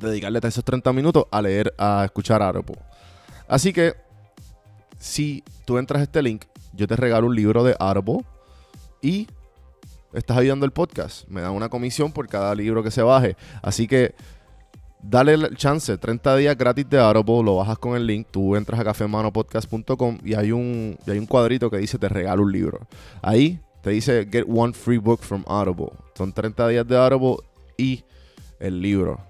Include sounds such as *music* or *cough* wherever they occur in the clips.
dedicarle esos 30 minutos a leer, a escuchar Audible. Así que, si tú entras a este link, yo te regalo un libro de Audible y estás ayudando el podcast. Me dan una comisión por cada libro que se baje. Así que, dale el chance, 30 días gratis de Audible, lo bajas con el link, tú entras a cafemanopodcast.com y hay un, y hay un cuadrito que dice te regalo un libro. Ahí te dice get one free book from Audible. Son 30 días de Audible y el libro.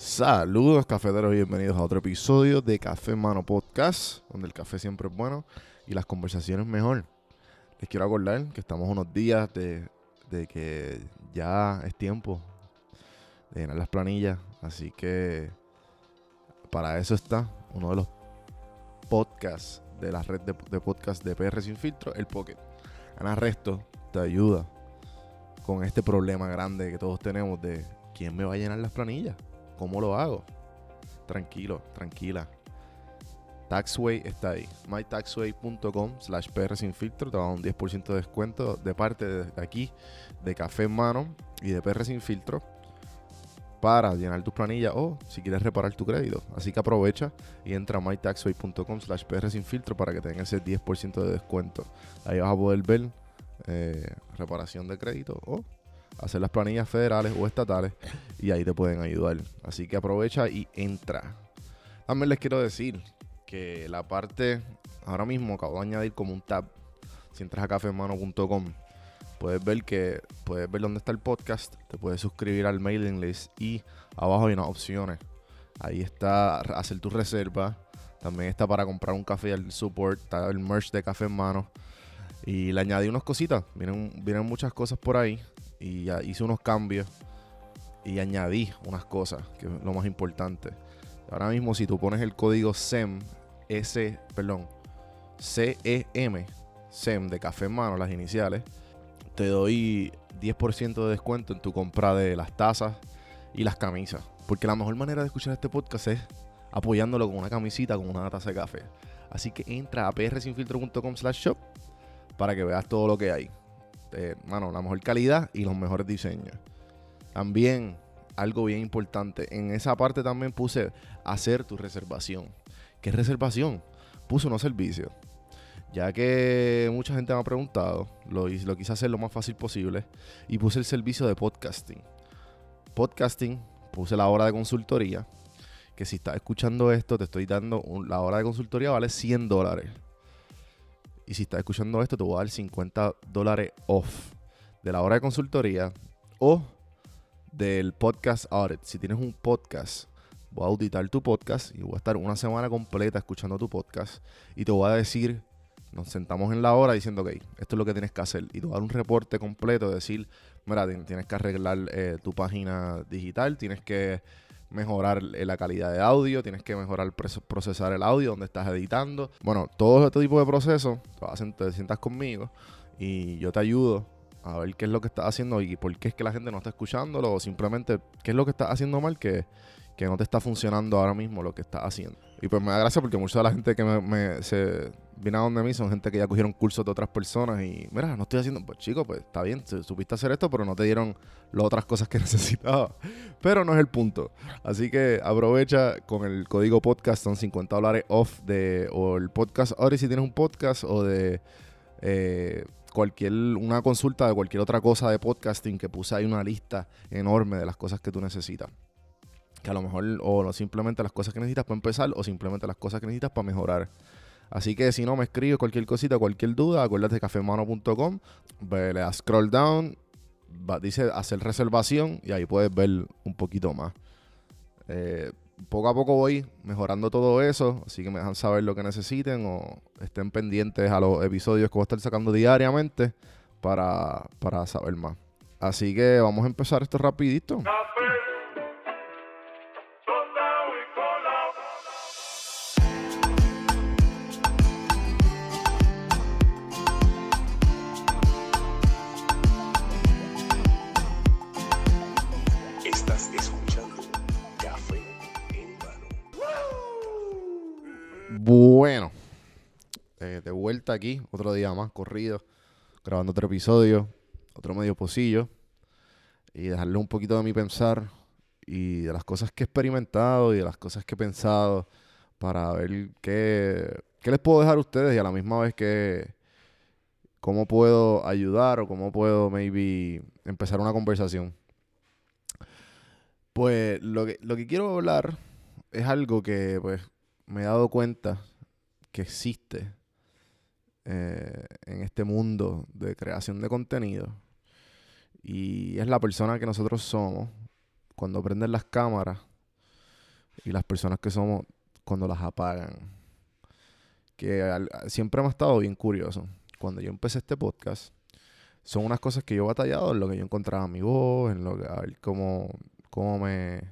Saludos cafeteros bienvenidos a otro episodio de Café Mano Podcast, donde el café siempre es bueno y las conversaciones mejor. Les quiero acordar que estamos unos días de, que ya es tiempo de llenar las planillas, así que para eso está uno de los podcasts de la red de, de podcast de PR Sin Filtro, el Pocket. Ana Resto te ayuda con este problema grande que todos tenemos de quién me va a llenar las planillas. ¿Cómo lo hago? Tranquilo, tranquila. Taxway está ahí. mytaxway.com slash PR sin filtro. Te va a dar un 10% de descuento de parte de aquí, de Café en Mano y de PR sin filtro para llenar tus planillas o si quieres reparar tu crédito. Así que aprovecha y entra a mytaxway.com slash PR sin filtro para que tengas ese 10% de descuento. Ahí vas a poder ver eh, reparación de crédito o hacer las planillas federales o estatales y ahí te pueden ayudar. Así que aprovecha y entra. También les quiero decir que la parte, ahora mismo acabo de añadir como un tab. Si entras a cafemano.com, puedes ver que puedes ver dónde está el podcast, te puedes suscribir al mailing list y abajo hay unas opciones. Ahí está hacer tu reserva. También está para comprar un café al support, está el merch de café en mano. Y le añadí unas cositas. Vienen, vienen muchas cosas por ahí y ya hice unos cambios y añadí unas cosas, que es lo más importante. Ahora mismo, si tú pones el código SEM, S, perdón, CEM, SEM de café en mano, las iniciales, te doy 10% de descuento en tu compra de las tazas y las camisas. Porque la mejor manera de escuchar este podcast es apoyándolo con una camisita, con una taza de café. Así que entra a prsinfiltro.com slash shop para que veas todo lo que hay. Eh, la mejor calidad y los mejores diseños. También, algo bien importante, en esa parte también puse hacer tu reservación. ¿Qué reservación? Puse unos servicios. Ya que mucha gente me ha preguntado, lo, lo quise hacer lo más fácil posible y puse el servicio de podcasting. Podcasting, puse la hora de consultoría, que si estás escuchando esto, te estoy dando, la hora de consultoría vale 100 dólares. Y si estás escuchando esto, te voy a dar 50 dólares off de la hora de consultoría o del podcast audit. Si tienes un podcast, voy a auditar tu podcast y voy a estar una semana completa escuchando tu podcast y te voy a decir, nos sentamos en la hora diciendo, ok, esto es lo que tienes que hacer. Y te voy a dar un reporte completo, decir, mira, tienes que arreglar eh, tu página digital, tienes que mejorar la calidad de audio, tienes que mejorar procesar el audio donde estás editando. Bueno, todo este tipo de procesos, te sientas conmigo y yo te ayudo a ver qué es lo que estás haciendo y por qué es que la gente no está escuchándolo o simplemente qué es lo que estás haciendo mal que, que no te está funcionando ahora mismo lo que estás haciendo. Y pues me da gracia porque mucha de la gente que me, me- se viene a donde mí son gente que ya cogieron cursos de otras personas y, mira, no estoy haciendo, pues chico, pues está bien, su- supiste hacer esto, pero no te dieron las otras cosas que *laughs* necesitaba. Pero no es el punto. Así que aprovecha con el código podcast, son 50 dólares off de, o el podcast, ahora si tienes un podcast o de eh, cualquier, una consulta de cualquier otra cosa de podcasting que puse ahí una lista enorme de las cosas que tú necesitas. Que a lo mejor, o no simplemente las cosas que necesitas para empezar, o simplemente las cosas que necesitas para mejorar. Así que si no me escribes cualquier cosita, cualquier duda, acuérdate de cafemano.com, le das scroll down, va- dice hacer reservación y ahí puedes ver un poquito más. Eh, poco a poco voy mejorando todo eso, así que me dejan saber lo que necesiten o estén pendientes a los episodios que voy a estar sacando diariamente para, para saber más. Así que vamos a empezar esto rapidito. Café, aquí, otro día más corrido, grabando otro episodio, otro medio pocillo, y dejarle un poquito de mi pensar y de las cosas que he experimentado y de las cosas que he pensado para ver qué, qué les puedo dejar a ustedes y a la misma vez que cómo puedo ayudar o cómo puedo maybe empezar una conversación. Pues lo que, lo que quiero hablar es algo que pues me he dado cuenta que existe eh, en este mundo de creación de contenido. Y es la persona que nosotros somos cuando prenden las cámaras y las personas que somos cuando las apagan. Que al- siempre me ha estado bien curioso. Cuando yo empecé este podcast, son unas cosas que yo he batallado en lo que yo encontraba mi voz, en lo que, a ver cómo, cómo me,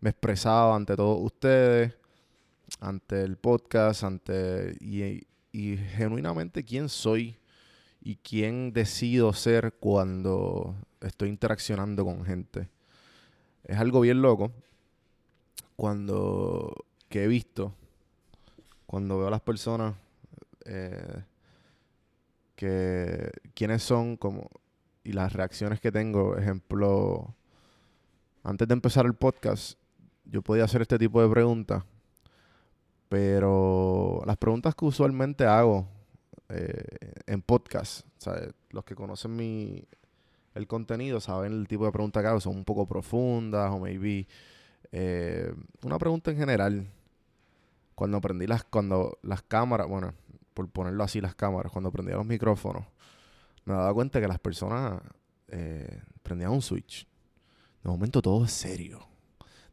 me expresaba ante todos ustedes ante el podcast, ante y, y genuinamente quién soy y quién decido ser cuando estoy interaccionando con gente. Es algo bien loco cuando que he visto, cuando veo a las personas eh, que quiénes son como y las reacciones que tengo, ejemplo, antes de empezar el podcast, yo podía hacer este tipo de preguntas pero las preguntas que usualmente hago eh, en podcast, los que conocen mi, el contenido saben el tipo de preguntas que hago, son un poco profundas o maybe eh, una pregunta en general. Cuando prendí las, cuando las cámaras, bueno, por ponerlo así, las cámaras, cuando prendía los micrófonos, me daba cuenta que las personas eh, prendían un switch. De momento todo es serio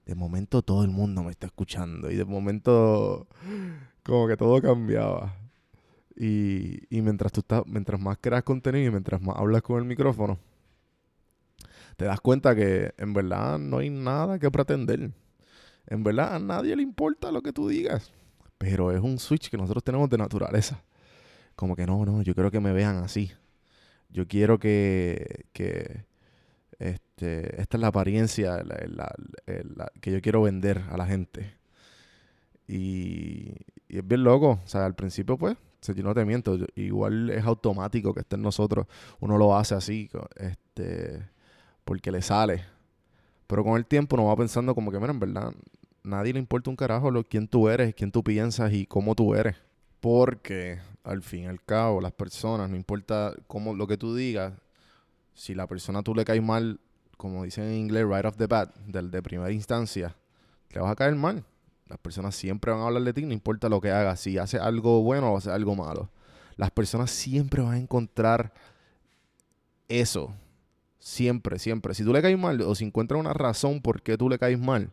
de momento todo el mundo me está escuchando y de momento como que todo cambiaba. Y, y mientras tú estás, mientras más creas contenido y mientras más hablas con el micrófono, te das cuenta que en verdad no hay nada que pretender. En verdad a nadie le importa lo que tú digas. Pero es un switch que nosotros tenemos de naturaleza. Como que no, no, yo quiero que me vean así. Yo quiero que, que, este, esta es la apariencia la- que yo quiero vender a la gente. Y, es bien loco. O sea, al principio, pues, yo no te miento, yo- igual es automático que esté en nosotros. Uno lo hace así, este, porque le sale. Pero con el tiempo uno va pensando como que, mira, en verdad, nadie le importa un carajo lo, quién tú eres, quién tú piensas y cómo tú eres. Porque, al fin y al cabo, las personas, no importa cómo lo que tú digas, si la persona tú le caes mal, como dicen en inglés, right off the bat, del de primera instancia, le vas a caer mal. Las personas siempre van a hablar de ti, no importa lo que hagas, si hace algo bueno o hace algo malo. Las personas siempre van a encontrar eso. Siempre, siempre. Si tú le caes mal o si encuentras una razón por qué tú le caes mal,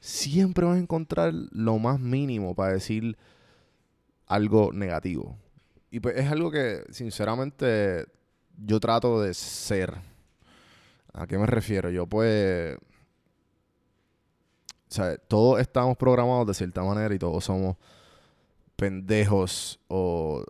siempre vas a encontrar lo más mínimo para decir algo negativo. Y pues es algo que, sinceramente, yo trato de ser. ¿A qué me refiero? Yo pues... O sea, todos estamos programados de cierta manera y todos somos pendejos o,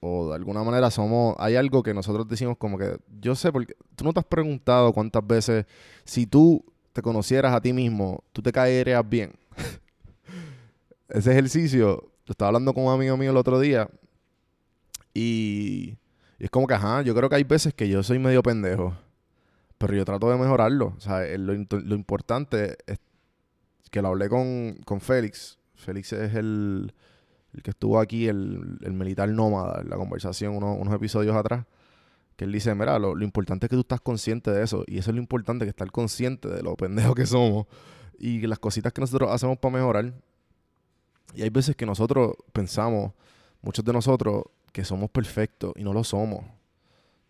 o de alguna manera somos... Hay algo que nosotros decimos como que... Yo sé porque... Tú no te has preguntado cuántas veces si tú te conocieras a ti mismo, tú te caerías bien. *laughs* ese ejercicio, estaba hablando con un amigo mío el otro día y, y es como que, ajá, yo creo que hay veces que yo soy medio pendejo, pero yo trato de mejorarlo. O sea, el- lo, lo importante es que lo hablé con, con Félix. Félix es el, el que estuvo aquí, el, el militar nómada, en la conversación uno- unos episodios atrás. Que él dice, mira, lo, lo importante es que tú estás consciente de eso. Y eso es lo importante, que estar consciente de lo pendejos que somos. Y las cositas que nosotros hacemos para mejorar. Y hay veces que nosotros pensamos, muchos de nosotros, que somos perfectos y no lo somos.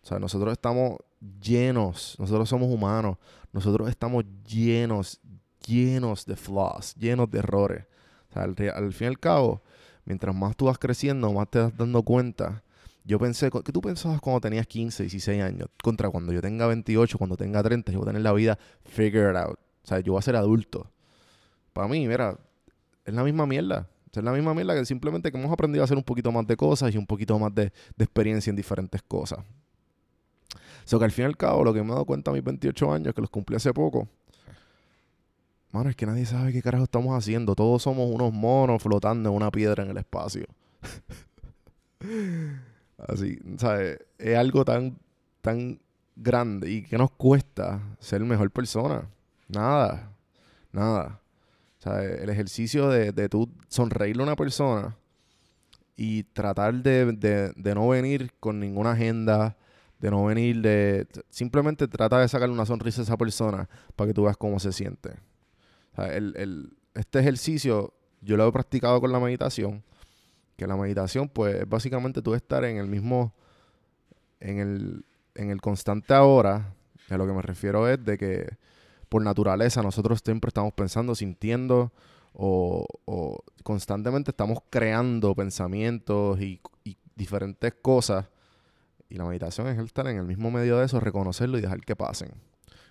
O sea, nosotros estamos llenos, nosotros somos humanos, nosotros estamos llenos, llenos de flaws, llenos de errores. O sea, al, al fin y al cabo, mientras más tú vas creciendo, más te vas dando cuenta. Yo pensé, ¿qué tú pensabas cuando tenías 15, 16 años? Contra cuando yo tenga 28, cuando tenga 30, yo voy a tener la vida figured out. O sea, yo voy a ser adulto. Para mí, mira, es la misma mierda. Es la misma mierda que simplemente que hemos aprendido a hacer un poquito más de cosas y un poquito más de, experiencia en diferentes cosas. O sea, que al fin y al cabo, lo que me he dado cuenta a mis 28 años, que los cumplí hace poco, mano, es que nadie sabe qué carajo estamos haciendo. Todos somos unos monos flotando en una piedra en el espacio. *laughs* Así, ¿sabes? Es algo tan, tan grande y que nos cuesta ser mejor persona. Nada, nada. O sea, el ejercicio de, de tú sonreírle a una persona y tratar de, de- de no venir con ninguna agenda, de no venir de... Simplemente trata de sacarle una sonrisa a esa persona para que tú veas cómo se siente. O sea, el- el- este ejercicio yo lo he practicado con la meditación, que la meditación pues es básicamente tú estar en el mismo, en el, en el constante ahora, a lo que me refiero es de que por naturaleza nosotros siempre estamos pensando, sintiendo o, constantemente estamos creando pensamientos y, diferentes cosas. Y la meditación es el estar en el mismo medio de eso, reconocerlo y dejar que pasen.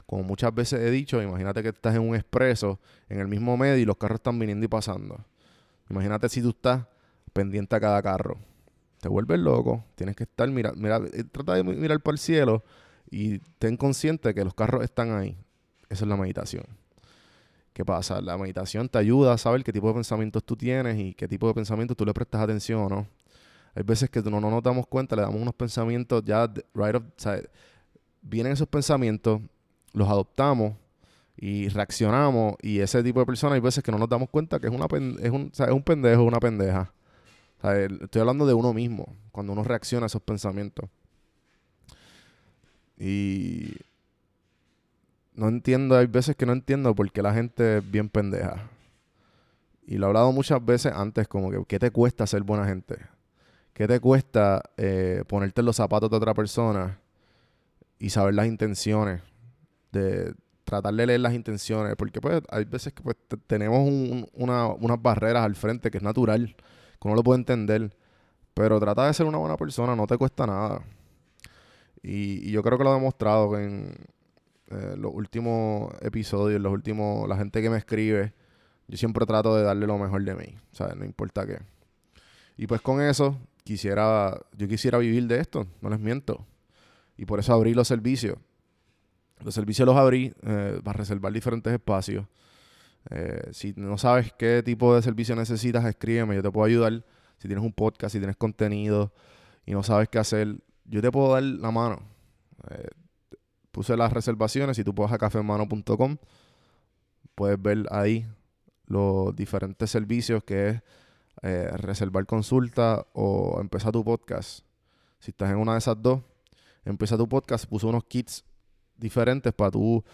Como muchas veces he dicho, imagínate que estás en un expreso, en el mismo medio y los carros están viniendo y pasando. Imagínate si tú estás pendiente a cada carro. Te vuelves loco, tienes que estar, mira, mira, eh, trata de mi- mirar para el cielo y ten consciente que los carros están ahí. Esa es la meditación. ¿Qué pasa? La meditación te ayuda a saber qué tipo de pensamientos tú tienes y qué tipo de pensamientos tú le prestas atención o no. Hay veces que no, no nos damos cuenta, le damos unos pensamientos ya right off, o sea, vienen esos pensamientos, los adoptamos y reaccionamos y ese tipo de personas hay veces que no nos damos cuenta que es una es un, es un pendejo, una pendeja. Estoy hablando de uno mismo, cuando uno reacciona a esos pensamientos. Y no entiendo, hay veces que no entiendo por qué la gente es bien pendeja. Y lo he hablado muchas veces antes, como que, ¿qué te cuesta ser buena gente? ¿Qué te cuesta eh, ponerte en los zapatos de otra persona y saber las intenciones? De tratar de leer las intenciones. Porque pues hay veces que pues, te- tenemos un- una- unas barreras al frente que es natural, que uno lo puede entender. Pero trata de ser una buena persona, no te cuesta nada. Y, y yo creo que lo he demostrado en eh, los últimos episodios, los últimos, la gente que me escribe, yo siempre trato de darle lo mejor de mí, ¿sabes? No importa qué. Y pues con eso, quisiera, yo quisiera vivir de esto, no les miento. Y por eso abrí los servicios. Los servicios los abrí eh, para reservar diferentes espacios. Eh, si no sabes qué tipo de servicio necesitas, escríbeme, yo te puedo ayudar. Si tienes un podcast, si tienes contenido y no sabes qué hacer, yo te puedo dar la mano. Eh, puse las reservaciones, si tú puedes a cafemano.com, puedes ver ahí los diferentes servicios que es eh, reservar consulta o empezar tu podcast. Si estás en una de esas dos, empieza tu podcast, puse unos kits diferentes para tú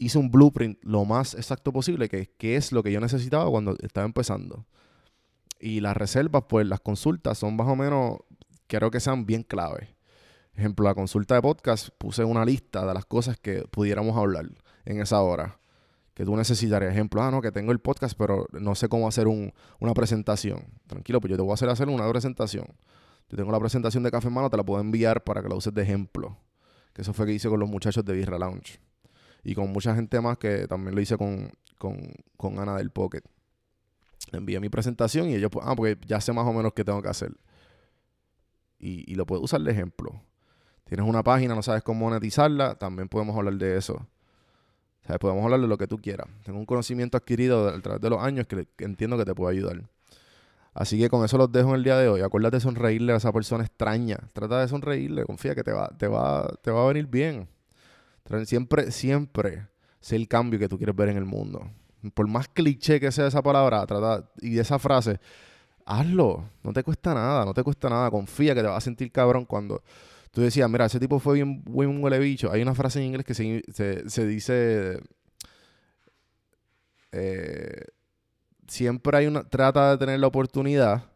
hice un blueprint lo más exacto posible, que, que es lo que yo necesitaba cuando estaba empezando. Y las reservas, pues las consultas son más o menos, quiero que sean bien claves. Ejemplo, la consulta de podcast, puse una lista de las cosas que pudiéramos hablar en esa hora. Que tú necesitarías. Ejemplo, ah, no, que tengo el podcast, pero no sé cómo hacer un- una presentación. Tranquilo, pues yo te voy a hacer hacer una presentación. Yo tengo la presentación de Café en Mano, te la puedo enviar para que la uses de ejemplo. Que eso fue que hice con los muchachos de Birra Lounge. Y con mucha gente más que también lo hice con, con, con Ana del Pocket. Envié mi presentación y ellos, pues, ah, porque ya sé más o menos qué tengo que hacer. Y, y lo puedo usar de ejemplo. Tienes una página, no sabes cómo monetizarla, también podemos hablar de eso. O sea, podemos hablar de lo que tú quieras. Tengo un conocimiento adquirido a través de los años que, entiendo que te puede ayudar. Así que con eso los dejo en el día de hoy. Acuérdate de sonreírle a esa persona extraña. Trata de sonreírle, confía que te va, te va, te va a venir bien. Siempre, siempre sé el cambio que tú quieres ver en el mundo. Por más cliché que sea esa palabra trata, y esa frase, hazlo. No te cuesta nada, no te cuesta nada. Confía que te vas a sentir cabrón cuando tú decías, mira, ese tipo fue bien, bien huele bicho. Hay una frase en inglés que se, dice... eh, siempre hay una... Trata de tener la oportunidad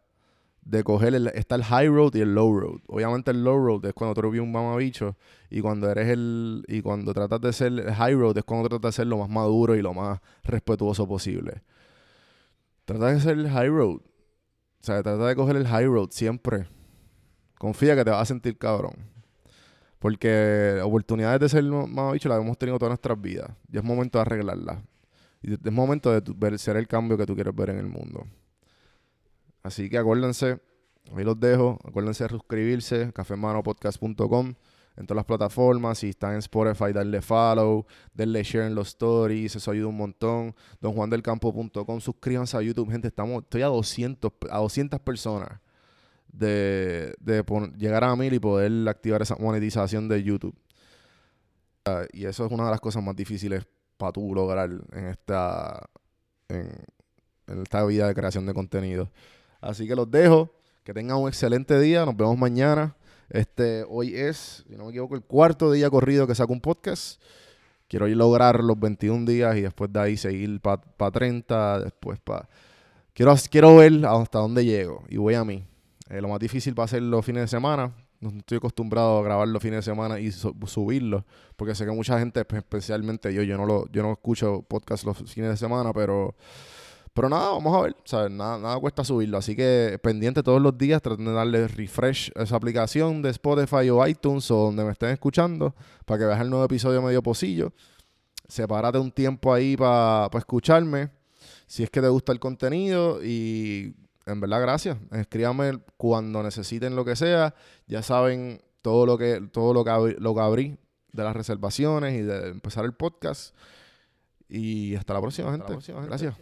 de coger... El, está el high road y el low road. Obviamente el low road es cuando tú eres un mamabicho y cuando eres el... Y cuando tratas de ser el high road es cuando tratas de ser lo más maduro y lo más respetuoso posible. Trata de ser el high road. O sea, trata de coger el high road siempre. Confía que te vas a sentir cabrón. Porque oportunidades de ser más bicho las hemos tenido todas nuestras vidas. Y es momento de arreglarlas. Y es momento de ver, ser el cambio que tú quieres ver en el mundo. Así que acuérdense, ahí los dejo. Acuérdense de suscribirse, cafemanopodcast.com en todas las plataformas. Si están en Spotify, darle follow, denle share en los stories, eso ayuda un montón. Donjuandelcampo.com, suscríbanse a YouTube, gente. Estamos, estoy a 200, pe- a 200 personas de, de llegar a mil y poder activar esa monetización de YouTube. Ah, y eso es una de las cosas más difíciles para tú lograr en esta, en, esta vida de creación de contenido. Así que los dejo. Que tengan un excelente día. Nos vemos mañana. Este, hoy es, si no me equivoco, el cuarto día corrido que saco un podcast. Quiero lograr los 21 días y después de ahí seguir para 30, después para... Quiero, quiero ver hasta dónde llego y voy a mí. Eh, lo más difícil va a ser los fines de semana. No estoy acostumbrado a grabar los fines de semana y su- subirlos, porque sé que mucha gente, pues, especialmente yo, yo no lo, yo no escucho podcast los fines de semana, pero, pero nada, vamos a ver. Nada, nada cuesta subirlo, así que pendiente todos los días, traten de darle refresh a esa aplicación de Spotify o iTunes o donde me estén escuchando, para que veas el nuevo episodio medio pocillo. Sepárate un tiempo ahí para escucharme, si es que te gusta el contenido y en verdad, gracias. Escríbame cuando necesiten lo que sea. Ya saben todo lo que, todo lo que, abrí, lo que abrí de las reservaciones y de empezar el podcast. Y hasta la próxima, gente. Gracias. Gracias.